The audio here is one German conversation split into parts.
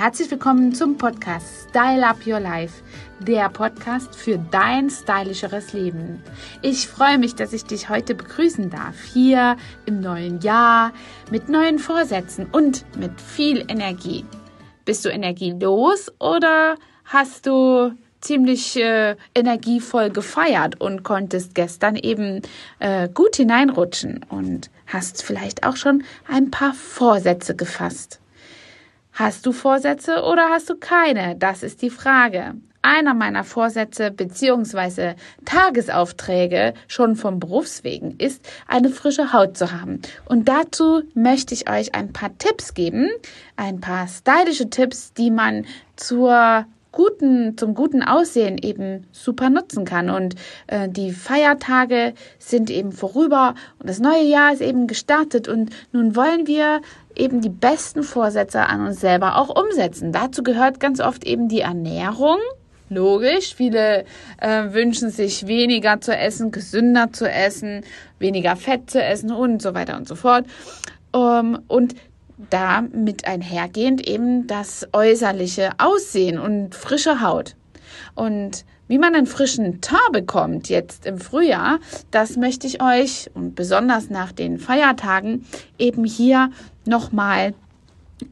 Herzlich willkommen zum Podcast Style Up Your Life, der Podcast für dein stylischeres Leben. Ich freue mich, dass ich dich heute begrüßen darf, hier im neuen Jahr mit neuen Vorsätzen und mit viel Energie. Bist du energielos oder hast du ziemlich äh, energievoll gefeiert und konntest gestern eben äh, gut hineinrutschen und hast vielleicht auch schon ein paar Vorsätze gefasst? Hast du Vorsätze oder hast du keine? Das ist die Frage. Einer meiner Vorsätze bzw. Tagesaufträge schon vom Berufswegen ist, eine frische Haut zu haben. Und dazu möchte ich euch ein paar Tipps geben, ein paar stylische Tipps, die man zur guten, zum guten Aussehen eben super nutzen kann. Und äh, die Feiertage sind eben vorüber und das neue Jahr ist eben gestartet und nun wollen wir eben die besten Vorsätze an uns selber auch umsetzen. Dazu gehört ganz oft eben die Ernährung. Logisch, viele äh, wünschen sich weniger zu essen, gesünder zu essen, weniger Fett zu essen und so weiter und so fort. Um, und damit einhergehend eben das äußerliche Aussehen und frische Haut. Und wie man einen frischen Tar bekommt jetzt im Frühjahr, das möchte ich euch und besonders nach den Feiertagen eben hier nochmal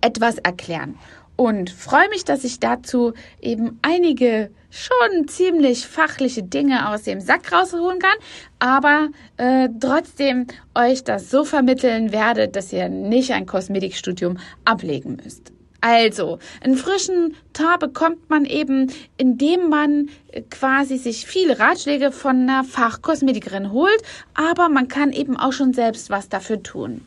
etwas erklären. Und freue mich, dass ich dazu eben einige schon ziemlich fachliche Dinge aus dem Sack rausholen kann, aber äh, trotzdem euch das so vermitteln werde, dass ihr nicht ein Kosmetikstudium ablegen müsst. Also, einen frischen Tar bekommt man eben, indem man äh, quasi sich viele Ratschläge von einer Fachkosmetikerin holt, aber man kann eben auch schon selbst was dafür tun.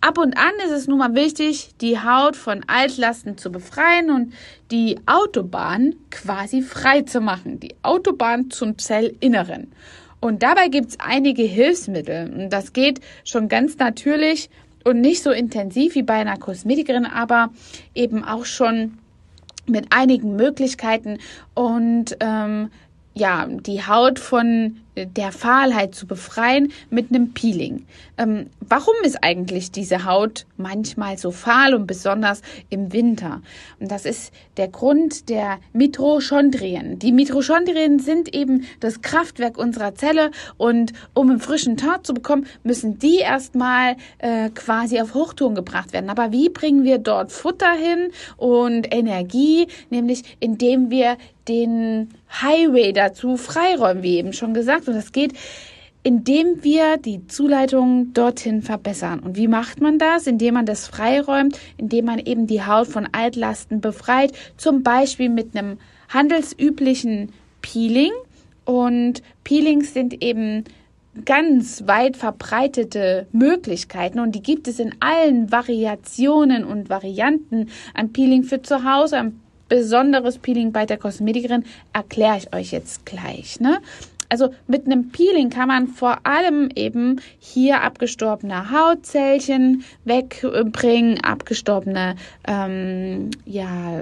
Ab und an ist es nun mal wichtig, die Haut von Altlasten zu befreien und die Autobahn quasi frei zu machen. Die Autobahn zum Zellinneren. Und dabei gibt es einige Hilfsmittel. Und das geht schon ganz natürlich und nicht so intensiv wie bei einer Kosmetikerin, aber eben auch schon mit einigen Möglichkeiten. Und ähm, ja, die Haut von der Fahlheit zu befreien mit einem Peeling. Ähm, warum ist eigentlich diese Haut manchmal so fahl und besonders im Winter? Und das ist der Grund der Mitochondrien. Die Mitochondrien sind eben das Kraftwerk unserer Zelle und um einen frischen Tag zu bekommen, müssen die erstmal äh, quasi auf Hochtouren gebracht werden. Aber wie bringen wir dort Futter hin und Energie? Nämlich indem wir den Highway dazu freiräumen, wie eben schon gesagt. Und das geht, indem wir die Zuleitung dorthin verbessern. Und wie macht man das? Indem man das freiräumt, indem man eben die Haut von Altlasten befreit, zum Beispiel mit einem handelsüblichen Peeling. Und Peelings sind eben ganz weit verbreitete Möglichkeiten und die gibt es in allen Variationen und Varianten. Ein Peeling für zu Hause, ein besonderes Peeling bei der Kosmetikerin erkläre ich euch jetzt gleich. Ne? Also mit einem Peeling kann man vor allem eben hier abgestorbene Hautzellchen wegbringen, abgestorbene ähm, ja,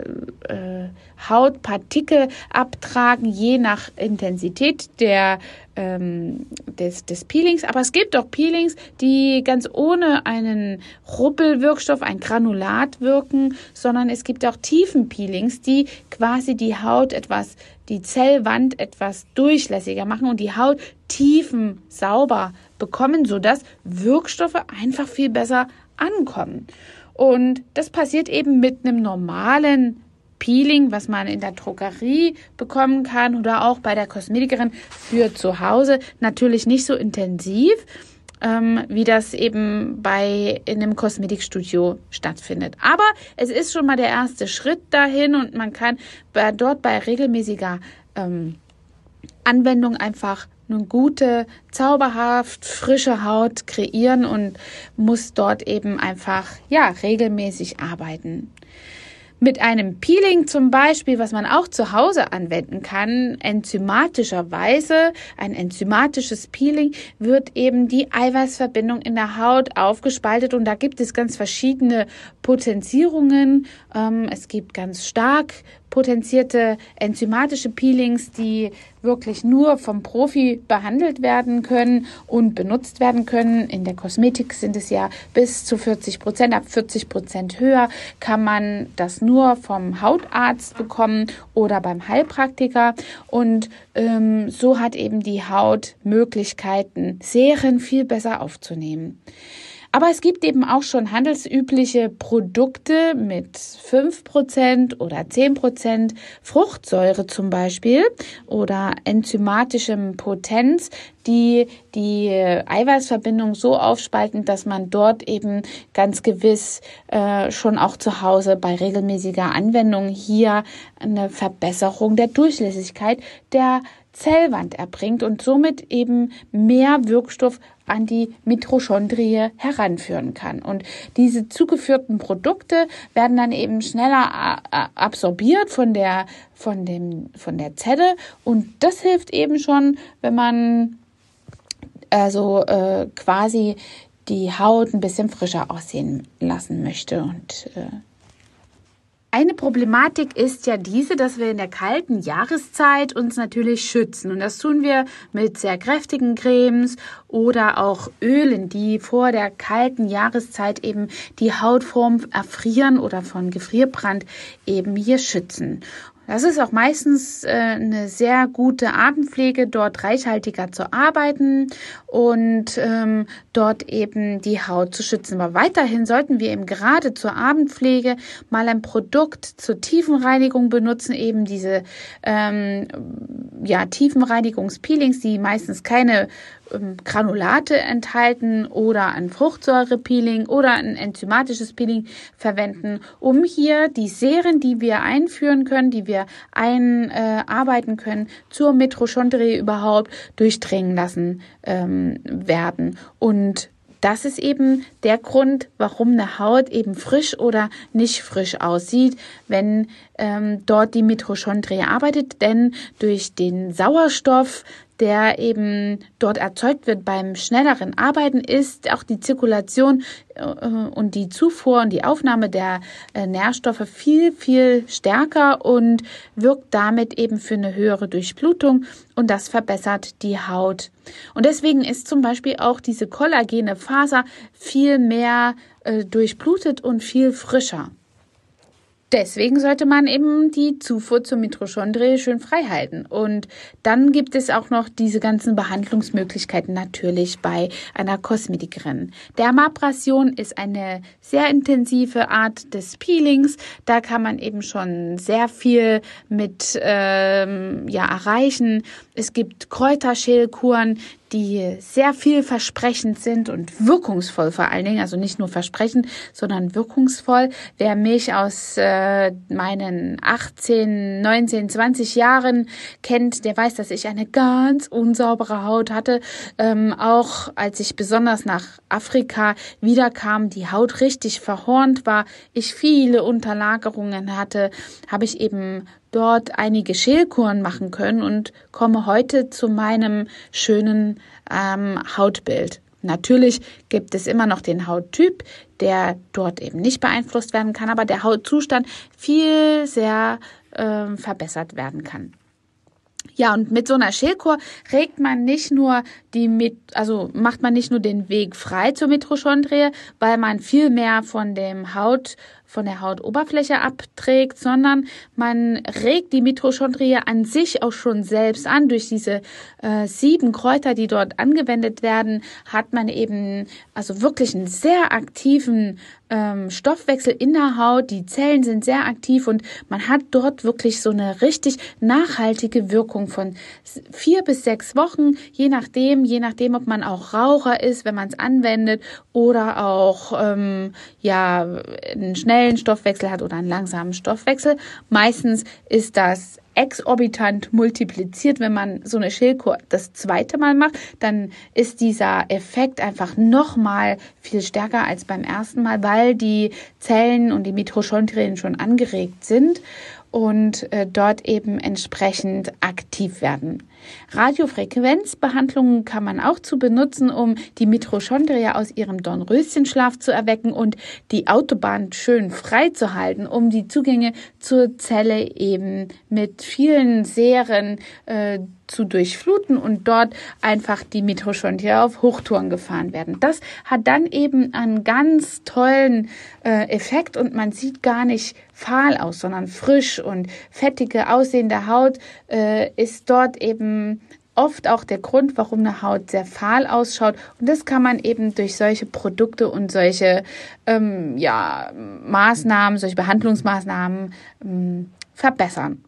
äh, Hautpartikel abtragen, je nach Intensität der ähm, des, des Peelings. Aber es gibt auch Peelings, die ganz ohne einen Ruppelwirkstoff, ein Granulat wirken, sondern es gibt auch Tiefenpeelings, die quasi die Haut etwas, die Zellwand etwas durchlässiger machen und die Haut tiefen sauber bekommen, sodass Wirkstoffe einfach viel besser ankommen. Und das passiert eben mit einem normalen Peeling, was man in der Drogerie bekommen kann oder auch bei der Kosmetikerin für zu Hause. Natürlich nicht so intensiv, ähm, wie das eben bei in einem Kosmetikstudio stattfindet. Aber es ist schon mal der erste Schritt dahin und man kann bei, dort bei regelmäßiger ähm, Anwendung einfach eine gute, zauberhaft frische Haut kreieren und muss dort eben einfach ja regelmäßig arbeiten. Mit einem Peeling zum Beispiel, was man auch zu Hause anwenden kann, enzymatischerweise, ein enzymatisches Peeling, wird eben die Eiweißverbindung in der Haut aufgespaltet und da gibt es ganz verschiedene Potenzierungen. Ähm, es gibt ganz stark potenzierte enzymatische Peelings, die wirklich nur vom Profi behandelt werden können und benutzt werden können. In der Kosmetik sind es ja bis zu 40 Prozent, ab 40 Prozent höher kann man das nur vom Hautarzt bekommen oder beim Heilpraktiker. Und ähm, so hat eben die Haut Möglichkeiten, Serien viel besser aufzunehmen. Aber es gibt eben auch schon handelsübliche Produkte mit 5% oder 10% Fruchtsäure zum Beispiel oder enzymatischem Potenz, die die Eiweißverbindung so aufspalten, dass man dort eben ganz gewiss äh, schon auch zu Hause bei regelmäßiger Anwendung hier eine Verbesserung der Durchlässigkeit der Zellwand erbringt und somit eben mehr Wirkstoff an die Mitochondrie heranführen kann. Und diese zugeführten Produkte werden dann eben schneller äh, absorbiert von der, von dem, von der Zelle. Und das hilft eben schon, wenn man also äh, quasi die Haut ein bisschen frischer aussehen lassen möchte und äh, eine Problematik ist ja diese, dass wir in der kalten Jahreszeit uns natürlich schützen. Und das tun wir mit sehr kräftigen Cremes oder auch Ölen, die vor der kalten Jahreszeit eben die Hautform erfrieren oder von Gefrierbrand eben hier schützen. Das ist auch meistens äh, eine sehr gute Abendpflege, dort reichhaltiger zu arbeiten und ähm, dort eben die Haut zu schützen. Aber weiterhin sollten wir eben gerade zur Abendpflege mal ein Produkt zur Tiefenreinigung benutzen, eben diese ähm, ja, Tiefenreinigungspeelings, die meistens keine Granulate enthalten oder ein Fruchtsäurepeeling oder ein enzymatisches Peeling verwenden, um hier die Serien, die wir einführen können, die wir einarbeiten äh, können, zur Mitochondrie überhaupt durchdringen lassen ähm, werden. Und das ist eben der Grund, warum eine Haut eben frisch oder nicht frisch aussieht, wenn ähm, dort die Mitochondrie arbeitet. Denn durch den Sauerstoff, der eben dort erzeugt wird beim schnelleren Arbeiten, ist auch die Zirkulation äh, und die Zufuhr und die Aufnahme der äh, Nährstoffe viel, viel stärker und wirkt damit eben für eine höhere Durchblutung und das verbessert die Haut. Und deswegen ist zum Beispiel auch diese kollagene Faser viel mehr äh, durchblutet und viel frischer. Deswegen sollte man eben die Zufuhr zur Mitochondrie schön frei halten. Und dann gibt es auch noch diese ganzen Behandlungsmöglichkeiten natürlich bei einer Kosmetikerin. Dermabrasion ist eine sehr intensive Art des Peelings. Da kann man eben schon sehr viel mit ähm, ja, erreichen. Es gibt Kräuterschälkuren, die sehr vielversprechend sind und wirkungsvoll vor allen Dingen, also nicht nur versprechend, sondern wirkungsvoll. Wer mich aus äh, meinen 18, 19, 20 Jahren kennt, der weiß, dass ich eine ganz unsaubere Haut hatte. Ähm, auch als ich besonders nach Afrika wiederkam, die Haut richtig verhornt war, ich viele Unterlagerungen hatte, habe ich eben dort einige Schälkuren machen können und komme heute zu meinem schönen ähm, Hautbild. Natürlich gibt es immer noch den Hauttyp, der dort eben nicht beeinflusst werden kann, aber der Hautzustand viel sehr äh, verbessert werden kann. Ja, und mit so einer Schälkur regt man nicht nur die mit, also macht man nicht nur den Weg frei zur Mitochondrie, weil man viel mehr von dem Haut von der Hautoberfläche abträgt, sondern man regt die Mitochondrie an sich auch schon selbst an. Durch diese äh, sieben Kräuter, die dort angewendet werden, hat man eben also wirklich einen sehr aktiven ähm, Stoffwechsel in der Haut. Die Zellen sind sehr aktiv und man hat dort wirklich so eine richtig nachhaltige Wirkung von vier bis sechs Wochen, je nachdem, je nachdem, ob man auch Raucher ist, wenn man es anwendet oder auch ähm, ja einen schnellen Stoffwechsel hat oder einen langsamen Stoffwechsel. Meistens ist das exorbitant multipliziert, wenn man so eine Schildkur das zweite Mal macht, dann ist dieser Effekt einfach nochmal viel stärker als beim ersten Mal, weil die Zellen und die Mitochondrien schon angeregt sind und äh, dort eben entsprechend aktiv werden. Radiofrequenzbehandlungen kann man auch zu benutzen, um die Mitochondria aus ihrem Dornröschenschlaf zu erwecken und die Autobahn schön frei zu halten, um die Zugänge zur Zelle eben mit vielen Serien äh, zu durchfluten und dort einfach die Mitochondria auf Hochtouren gefahren werden. Das hat dann eben einen ganz tollen äh, Effekt und man sieht gar nicht fahl aus, sondern frisch und fettige aussehende Haut äh, ist dort eben oft auch der Grund, warum eine Haut sehr fahl ausschaut. Und das kann man eben durch solche Produkte und solche ähm, ja, Maßnahmen, solche Behandlungsmaßnahmen ähm, verbessern.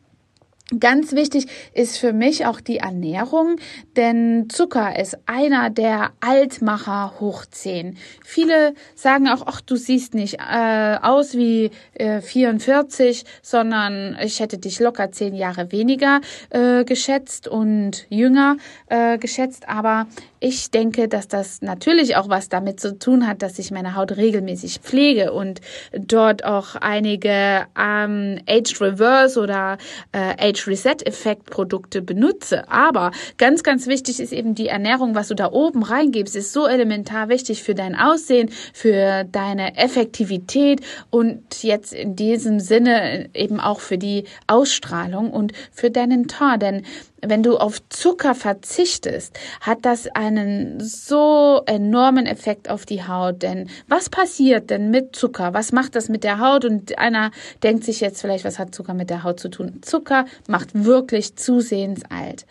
Ganz wichtig ist für mich auch die Ernährung, denn Zucker ist einer der Altmacher hoch 10. Viele sagen auch, ach, du siehst nicht äh, aus wie äh, 44, sondern ich hätte dich locker zehn Jahre weniger äh, geschätzt und jünger äh, geschätzt. Aber ich denke, dass das natürlich auch was damit zu tun hat, dass ich meine Haut regelmäßig pflege und dort auch einige ähm, Age Reverse oder äh, Age Reset Effekt Produkte benutze. Aber ganz, ganz wichtig ist eben die Ernährung, was du da oben reingibst, ist so elementar wichtig für dein Aussehen, für deine Effektivität und jetzt in diesem Sinne eben auch für die Ausstrahlung und für deinen Tor. Denn wenn du auf Zucker verzichtest, hat das einen so enormen Effekt auf die Haut. Denn was passiert denn mit Zucker? Was macht das mit der Haut? Und einer denkt sich jetzt vielleicht, was hat Zucker mit der Haut zu tun? Zucker macht wirklich zusehends alt.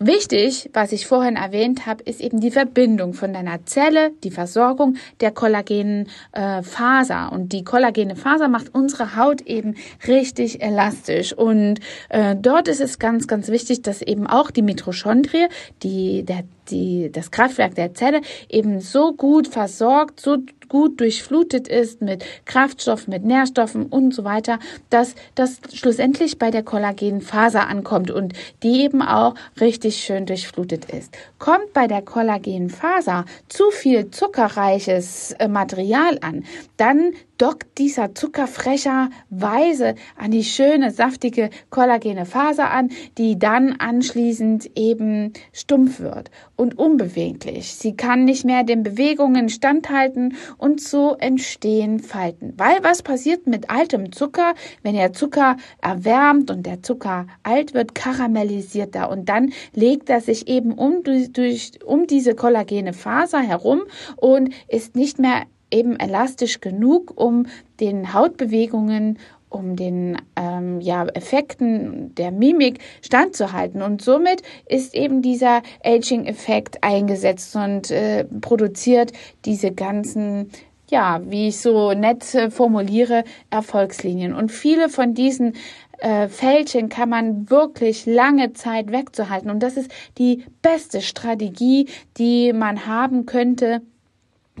Wichtig, was ich vorhin erwähnt habe, ist eben die Verbindung von deiner Zelle, die Versorgung der kollagenen äh, Faser. Und die kollagene Faser macht unsere Haut eben richtig elastisch. Und äh, dort ist es ganz, ganz wichtig, dass eben auch die Mitochondrie, die, der, die, das Kraftwerk der Zelle eben so gut versorgt, so gut durchflutet ist mit Kraftstoffen, mit Nährstoffen und so weiter, dass das schlussendlich bei der Kollagenfaser ankommt und die eben auch richtig schön durchflutet ist. Kommt bei der Kollagenfaser zu viel zuckerreiches äh, Material an, dann dockt dieser Zucker frecherweise an die schöne, saftige, kollagene Faser an, die dann anschließend eben stumpf wird und unbeweglich. Sie kann nicht mehr den Bewegungen standhalten und so entstehen Falten. Weil was passiert mit altem Zucker? Wenn der Zucker erwärmt und der Zucker alt wird, karamellisiert er und dann legt er sich eben um, durch, um diese kollagene Faser herum und ist nicht mehr eben elastisch genug, um den Hautbewegungen um den ähm, ja, Effekten der Mimik standzuhalten. Und somit ist eben dieser Aging-Effekt eingesetzt und äh, produziert diese ganzen ja, wie ich so nett äh, formuliere, Erfolgslinien. Und viele von diesen äh, Fältchen kann man wirklich lange Zeit wegzuhalten. Und das ist die beste Strategie, die man haben könnte,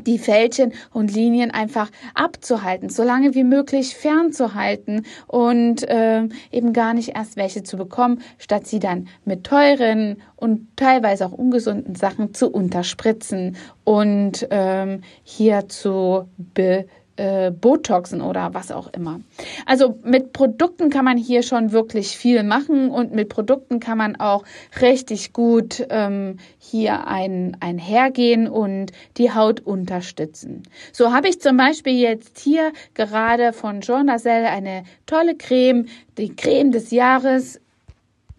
die Fältchen und Linien einfach abzuhalten, so lange wie möglich fernzuhalten und äh, eben gar nicht erst welche zu bekommen, statt sie dann mit teuren und teilweise auch ungesunden Sachen zu unterspritzen und ähm, hier zu be äh, Botoxen oder was auch immer. Also mit Produkten kann man hier schon wirklich viel machen und mit Produkten kann man auch richtig gut ähm, hier ein, einhergehen und die Haut unterstützen. So habe ich zum Beispiel jetzt hier gerade von Jean Nasel eine tolle Creme, die Creme des Jahres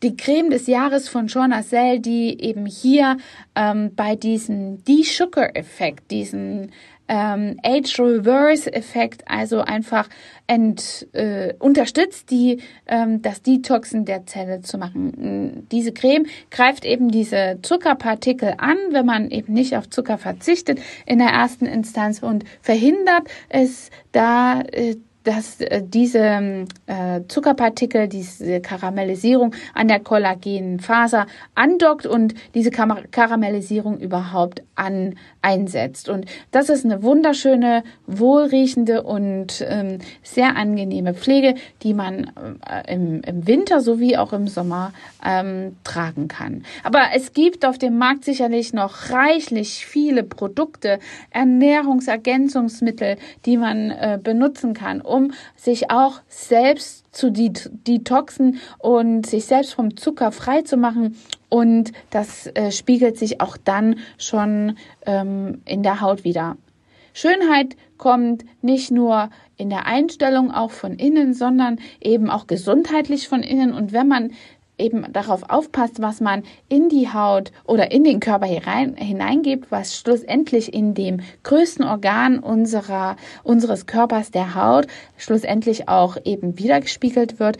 die Creme des Jahres von Jean Nasel, die eben hier ähm, bei diesem De-Sugar-Effekt, diesen ähm, Age-Reverse-Effekt, also einfach ent, äh, unterstützt, die, ähm, das Detoxen der Zelle zu machen. Diese Creme greift eben diese Zuckerpartikel an, wenn man eben nicht auf Zucker verzichtet in der ersten Instanz und verhindert es da, äh, dass äh, diese äh, Zuckerpartikel, diese Karamellisierung an der Kollagenfaser andockt und diese Kar Karamellisierung überhaupt an einsetzt. Und das ist eine wunderschöne, wohlriechende und ähm, sehr angenehme Pflege, die man äh, im, im Winter sowie auch im Sommer ähm, tragen kann. Aber es gibt auf dem Markt sicherlich noch reichlich viele Produkte, Ernährungsergänzungsmittel, die man äh, benutzen kann, um sich auch selbst zu detoxen und sich selbst vom Zucker frei zu machen. Und das äh, spiegelt sich auch dann schon ähm, in der Haut wieder. Schönheit kommt nicht nur in der Einstellung auch von innen, sondern eben auch gesundheitlich von innen. Und wenn man eben darauf aufpasst, was man in die Haut oder in den Körper hinein, hineingibt, was schlussendlich in dem größten Organ unserer, unseres Körpers, der Haut, schlussendlich auch eben wiedergespiegelt wird,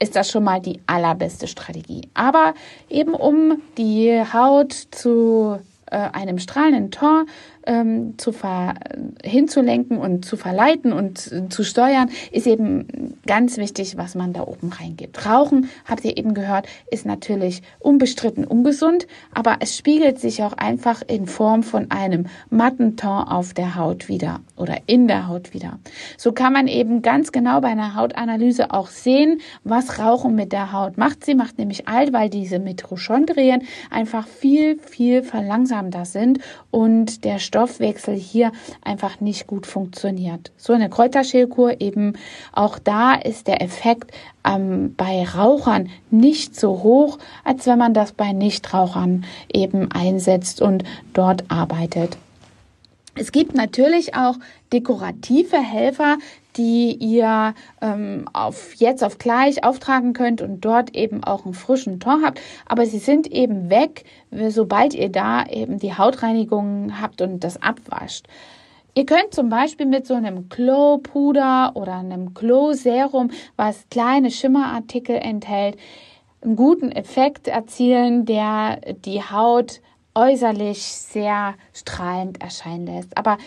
ist das schon mal die allerbeste Strategie. Aber eben um die Haut zu äh, einem strahlenden Tor ähm, zu ver hinzulenken und zu verleiten und äh, zu steuern, ist eben ganz wichtig, was man da oben reingibt. Rauchen, habt ihr eben gehört, ist natürlich unbestritten ungesund, aber es spiegelt sich auch einfach in Form von einem matten Ton auf der Haut wieder oder in der Haut wieder. So kann man eben ganz genau bei einer Hautanalyse auch sehen, was Rauchen mit der Haut macht. Sie macht nämlich alt, weil diese Mitochondrien einfach viel, viel verlangsamter sind und der Stoff Stoffwechsel hier einfach nicht gut funktioniert. So eine Kräuterschälkur eben auch da ist der Effekt ähm, bei Rauchern nicht so hoch, als wenn man das bei Nichtrauchern eben einsetzt und dort arbeitet. Es gibt natürlich auch dekorative Helfer, die ihr ähm, auf jetzt auf gleich auftragen könnt und dort eben auch einen frischen Ton habt. Aber sie sind eben weg, sobald ihr da eben die Hautreinigung habt und das abwascht. Ihr könnt zum Beispiel mit so einem Glow-Puder oder einem Glow-Serum, was kleine Schimmerartikel enthält, einen guten Effekt erzielen, der die Haut äußerlich sehr strahlend erscheinen lässt. Aber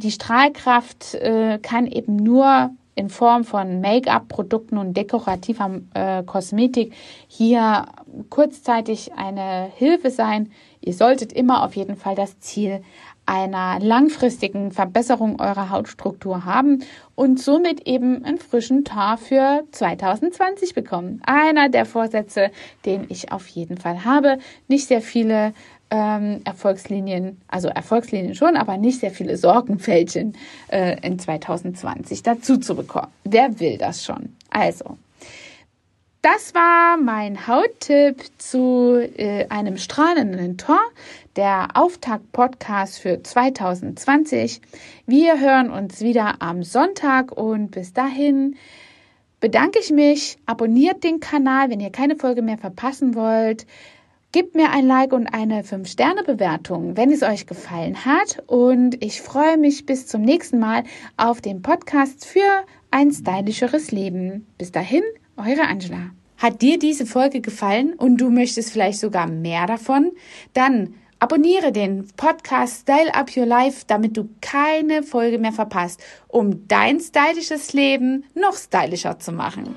die Strahlkraft äh, kann eben nur in Form von Make-up-Produkten und dekorativer äh, Kosmetik hier kurzzeitig eine Hilfe sein. Ihr solltet immer auf jeden Fall das Ziel einer langfristigen Verbesserung eurer Hautstruktur haben und somit eben einen frischen Tar für 2020 bekommen. Einer der Vorsätze, den ich auf jeden Fall habe. Nicht sehr viele ähm, Erfolgslinien, also Erfolgslinien schon, aber nicht sehr viele Sorgenfältchen äh, in 2020 dazu zu bekommen. Wer will das schon? Also, das war mein Hauttipp zu äh, einem strahlenden Tor, der Auftakt-Podcast für 2020. Wir hören uns wieder am Sonntag und bis dahin bedanke ich mich. Abonniert den Kanal, wenn ihr keine Folge mehr verpassen wollt. Gebt mir ein Like und eine 5-Sterne-Bewertung, wenn es euch gefallen hat. Und ich freue mich bis zum nächsten Mal auf dem Podcast für ein stylischeres Leben. Bis dahin, eure Angela. Hat dir diese Folge gefallen und du möchtest vielleicht sogar mehr davon? Dann abonniere den Podcast Style Up Your Life, damit du keine Folge mehr verpasst, um dein stylisches Leben noch stylischer zu machen.